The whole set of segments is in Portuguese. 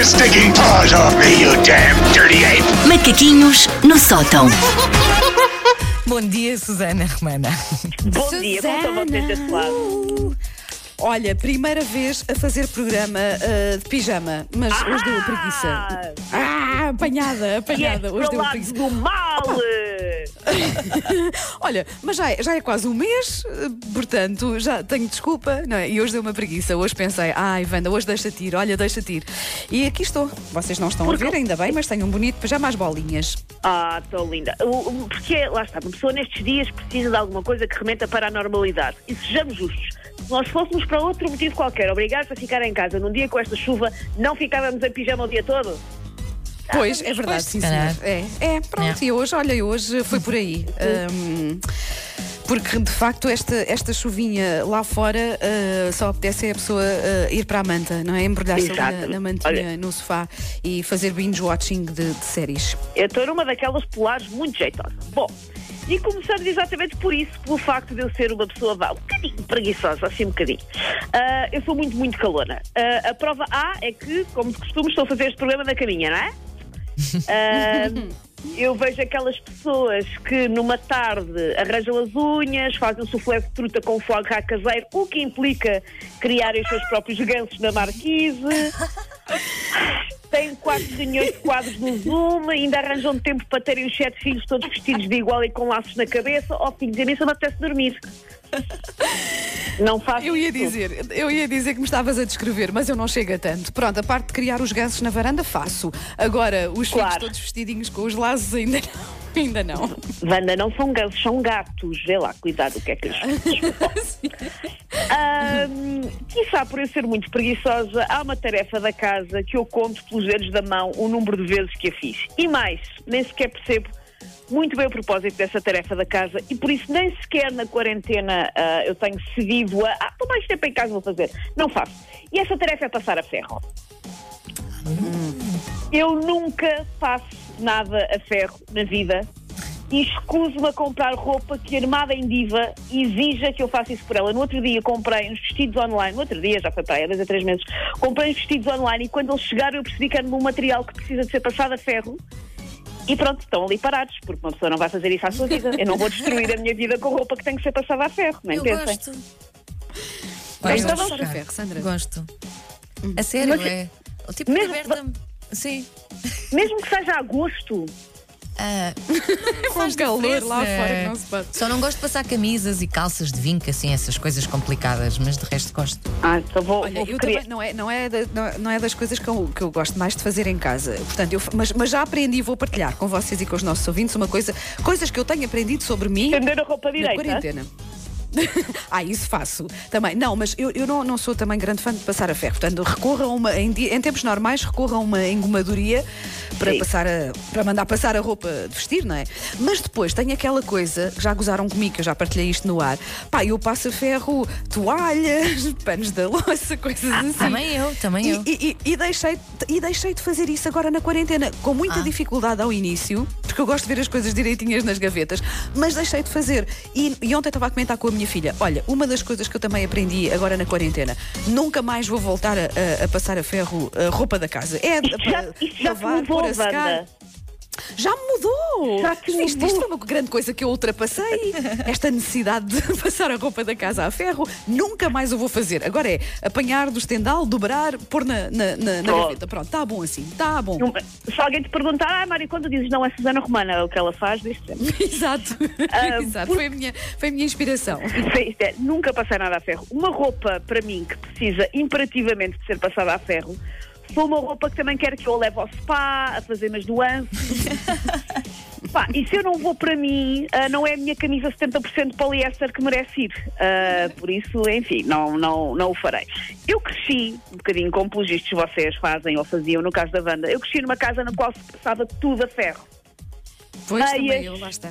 your stinking paws off me, you damn dirty ape! Macaquinhos no sótão. Bom dia, Susana Romana. Bom dia, como estão vocês desse lado? Uh, Olha, primeira vez a fazer programa uh, de pijama, mas hoje deu preguiça. Ah, apanhada, E é apanhada. Hoje deu lado preguiça. do mal! Olha, mas já é, já é quase um mês, portanto, já tenho desculpa, não é? E hoje deu uma preguiça. Hoje pensei, ai, Wanda, hoje deixa-te ir, olha, deixa-te ir. E aqui estou. Vocês não estão a ver, ainda bem, mas tenho um bonito pijama às bolinhas. Ah, estou linda. Porque, lá está, uma pessoa nestes dias precisa de alguma coisa que remeta para a normalidade. E sejamos justos. Se nós fôssemos para outro motivo qualquer, obrigados a ficar em casa num dia com esta chuva, não ficávamos em pijama o dia todo? Pois, é verdade, sim, senhor. É, é pronto, É. e hoje, olha, hoje foi por aí. Hum, porque de facto esta, esta chuvinha lá fora uh, só apetece a pessoa uh, ir para a manta, não é? Embrulhar-se na, na mantinha Olha. no sofá e fazer binge watching de, de séries. Eu estou numa daquelas polares muito jeitosas. Bom, e começando exatamente por isso, pelo facto de eu ser uma pessoa vá, um bocadinho preguiçosa, assim um bocadinho. Ah, eu sou muito, muito calona. A prova A é que, como de costume, estou a fazer este programa na caminha, não é? Ah, eu vejo aquelas pessoas que numa tarde arranjam as unhas, fazem um soufflé de truta com foie caseiro, o que implica criarem os seus próprios gansos na marquise. Têm quatro reuniões de quadros no Zoom, ainda arranjam tempo para terem os sete filhos todos vestidos de igual e com laços na cabeça. Ó, filhos, a mim só me apetece dormir. Não faço Eu ia dizer, eu ia dizer que me estavas a descrever, mas eu não chego a tanto. Pronto, a parte de criar os gansos na varanda faço. Agora, os filhos Claro. todos vestidinhos com os laços ainda não. Ainda não. Wanda, não são gansos, são gatos. Vê lá, cuidado o que é que eles Ahm, Quiçá por eu ser muito preguiçosa, há uma tarefa da casa que eu conto pelos dedos da mão o número de vezes que a fiz. E mais, nem sequer percebo muito bem o propósito dessa tarefa da casa e por isso nem sequer na quarentena ah, eu tenho cedido a. Ah, estou mais tempo em casa, vou fazer. Não faço. E essa tarefa é passar a ferro. Eu nunca faço nada a ferro na vida e escuso-me a comprar roupa que, armada em diva, exija que eu faça isso por ela. No outro dia comprei uns vestidos online, no outro dia, já foi para aí, há dois a três meses, comprei uns vestidos online e quando eles chegaram eu percebi que era um material que precisa de ser passado a ferro. E pronto, estão ali parados, porque uma pessoa não vai fazer isso à sua vida. Eu não vou destruir a minha vida com roupa que tem que ser passada a ferro, nem Eu pensem. gosto. Gosto de passar a ferro, Sandra? Gosto. A sério, Mas- é. O tipo de Mesmo- liberta-me. Sim. Mesmo que seja a gosto, Ah, Com calor lá fora que não se pode. Só não gosto de passar camisas e calças de vinco, assim, essas coisas complicadas, mas de resto gosto. ah, só vou, Olha, vou eu também, não é, não, é da- não é- não é das coisas que eu, que eu gosto mais de fazer em casa. Portanto, eu, mas, mas já aprendi e vou partilhar com vocês e com os nossos ouvintes uma coisa, coisas que eu tenho aprendido sobre mim estender a roupa na direita. quarentena. ah, isso faço também. Não, mas eu, eu não, não sou também grande fã de passar a ferro. Portanto, recorra a uma. Em, em tempos normais, recorra a uma engomadoria para, Sim. passar a, para mandar passar a roupa de vestir, não é? Mas depois tem aquela coisa, já gozaram comigo, que eu já partilhei isto no ar. Pá, eu passo a ferro toalhas, panos da louça, coisas assim. Também eu, também eu. E, e- e deixei, e deixei de fazer isso agora na quarentena, com muita Ah. dificuldade ao início, porque eu gosto de ver as coisas direitinhas nas gavetas, mas deixei de fazer. E, e ontem estava a comentar com a minha filha: olha, uma das coisas que eu também aprendi agora na quarentena, nunca mais vou voltar a, a- a passar a ferro a roupa da casa. É Isto já, já lavar, pôr a secar. Já mudou! Já isto, mudou. isto foi uma grande coisa que eu ultrapassei. Esta necessidade de passar a roupa da casa a ferro, nunca mais o vou fazer. Agora é apanhar do estendal, dobrar, pôr na, na, na, na Oh. gaveta. Pronto, está bom assim, está bom. Se alguém te perguntar, ah, Mário, quando dizes não é Susana Romana, é o que ela faz, diz. Exato, Ah, exato. por- Foi, a minha, foi a minha inspiração. É, nunca passei nada a ferro. Uma roupa, para mim, que precisa imperativamente de ser passada a ferro, foi uma roupa que também quero que eu leve ao spa, a fazer umas nuances. Pá, e se eu não vou para mim, ah, não é a minha camisa 70% de poliéster que merece ir. Ah, por isso, enfim, não, não, não o farei. Eu cresci, um bocadinho como pelos vistos vocês fazem ou faziam no caso da banda, eu cresci numa casa na qual se passava tudo a ferro. Pois Meias. também eu, lá está.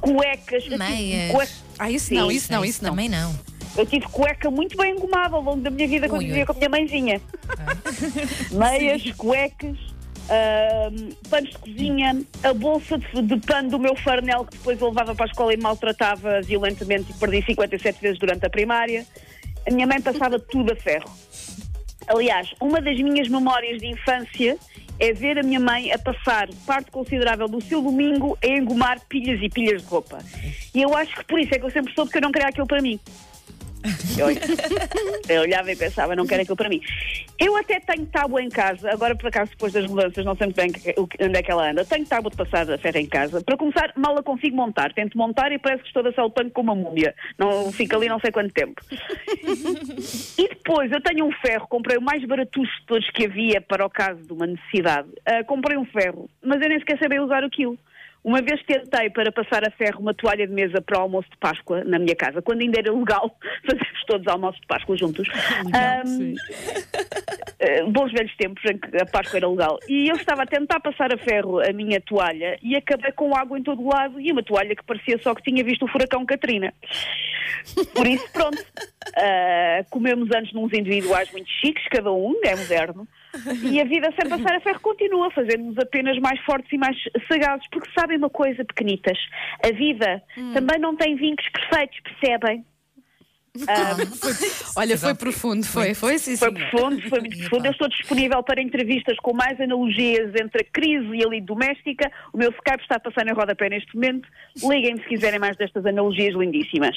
Cuecas, tive Meias. cueca- Ah, isso Sim, não, isso não, isso não. Também não. Eu tive cueca muito bem engomada ao longo da minha vida quando vivia com a minha mãezinha. Meias, cuecas, ahm, panos de cozinha, a bolsa de, de pano do meu farnel que depois eu levava para a escola e maltratava violentamente e perdi 57 vezes durante a primária. A minha mãe passava tudo a ferro. Aliás, uma das minhas memórias de infância é ver a minha mãe a passar parte considerável do seu domingo a engomar pilhas e pilhas de roupa. E eu acho que por isso é que eu sempre soube que eu não queria aquilo para mim. Eu, olhava e pensava, não quero aquilo para mim. Eu até tenho tábua em casa, agora por acaso depois das mudanças não sei muito bem onde é que ela anda. Tenho tábua de passar a ferro em casa. Para começar, mal a consigo montar. Tento montar e parece que estou a saltando com uma múmia. Não fica ali não sei quanto tempo. E depois, eu tenho um ferro, comprei o mais baratucho de todos que havia para o caso de uma necessidade. Ah, comprei um ferro, mas eu nem sequer sabia usar aquilo. Uma vez tentei para passar a ferro uma toalha de mesa para o almoço de Páscoa na minha casa, quando ainda era legal fazermos todos almoços de Páscoa juntos. Ahm, eh, bons velhos tempos em que a Páscoa era legal. E eu estava a tentar passar a ferro a minha toalha e acabei com água em todo o lado e uma toalha que parecia só que tinha visto o furacão Katrina. Por isso, pronto. Ah, comemos antes nos individuais muito chiques, cada um, é moderno. E a vida sem passar a ferro continua, fazendo-nos apenas mais fortes e mais sagazes, porque sabem uma coisa, pequenitas, a vida também não tem vincos perfeitos, percebem? Ah, Olha, foi profundo, foi, foi sim, foi profundo, foi muito profundo. Eu estou disponível para entrevistas com mais analogias entre a crise e a lei doméstica. O meu Skype está a passar em rodapé neste momento. Liguem-me se quiserem mais destas analogias lindíssimas.